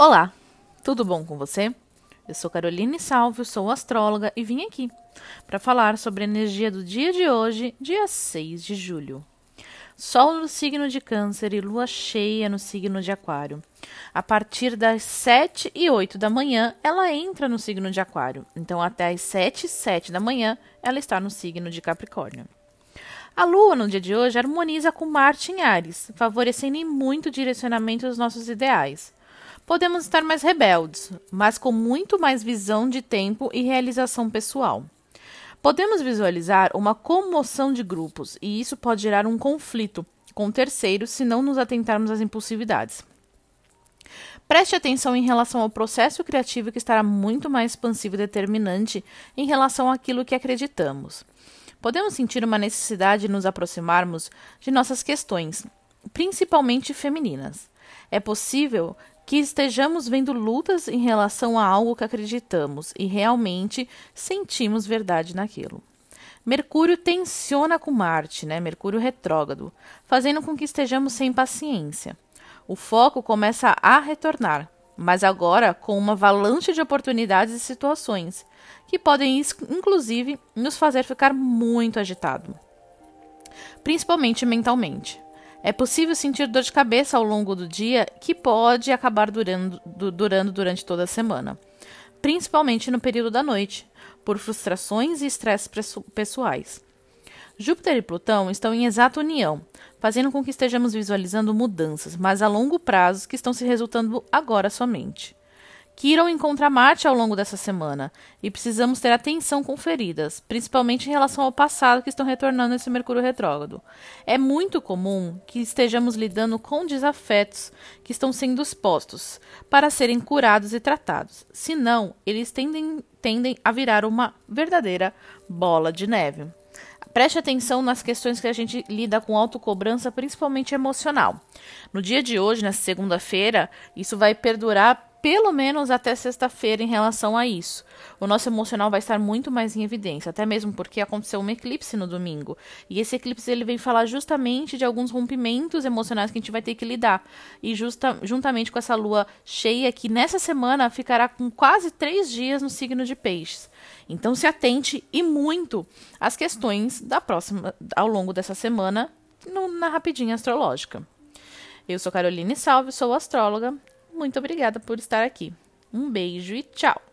Olá, tudo bom com você? Eu sou Caroline Salvio, sou astróloga e vim aqui para falar sobre a energia do dia de hoje, dia 6 de julho. Sol no signo de Câncer e lua cheia no signo de Aquário. A partir das 7 e 8 da manhã, ela entra no signo de Aquário. Então, até as 7 e 7 da manhã, ela está no signo de Capricórnio. A Lua, no dia de hoje, harmoniza com Marte em Ares, favorecendo muito o direcionamento dos nossos ideais. Podemos estar mais rebeldes, mas com muito mais visão de tempo e realização pessoal. Podemos visualizar uma comoção de grupos, e isso pode gerar um conflito com terceiros se não nos atentarmos às impulsividades. Preste atenção em relação ao processo criativo que estará muito mais expansivo e determinante em relação àquilo que acreditamos. Podemos sentir uma necessidade de nos aproximarmos de nossas questões, principalmente femininas. É possível que estejamos vendo lutas em relação a algo que acreditamos e realmente sentimos verdade naquilo. Mercúrio tensiona com Marte, né? Mercúrio retrógrado, fazendo com que estejamos sem paciência. O foco começa a retornar, mas agora com uma avalanche de oportunidades e situações que podem inclusive nos fazer ficar muito agitado, principalmente mentalmente. É possível sentir dor de cabeça ao longo do dia que pode acabar durando, durando durante toda a semana, principalmente no período da noite, por frustrações e estresses pessoais. Júpiter e Plutão estão em exata união, fazendo com que estejamos visualizando mudanças, mas a longo prazo que estão se resultando agora somente que irão encontrar Marte ao longo dessa semana, e precisamos ter atenção conferidas, principalmente em relação ao passado que estão retornando esse Mercúrio retrógrado. É muito comum que estejamos lidando com desafetos que estão sendo expostos para serem curados e tratados, senão eles tendem, tendem a virar uma verdadeira bola de neve. Preste atenção nas questões que a gente lida com autocobrança, principalmente emocional. No dia de hoje, na segunda-feira, isso vai perdurar pelo menos até sexta-feira em relação a isso. O nosso emocional vai estar muito mais em evidência, até mesmo porque aconteceu um eclipse no domingo. E esse eclipse ele vem falar justamente de alguns rompimentos emocionais que a gente vai ter que lidar. E justa, juntamente com essa lua cheia que nessa semana ficará com quase três dias no signo de peixes. Então se atente e muito às questões da próxima ao longo dessa semana no, na rapidinha astrológica. Eu sou Caroline Salve, sou astróloga muito obrigada por estar aqui. Um beijo e tchau!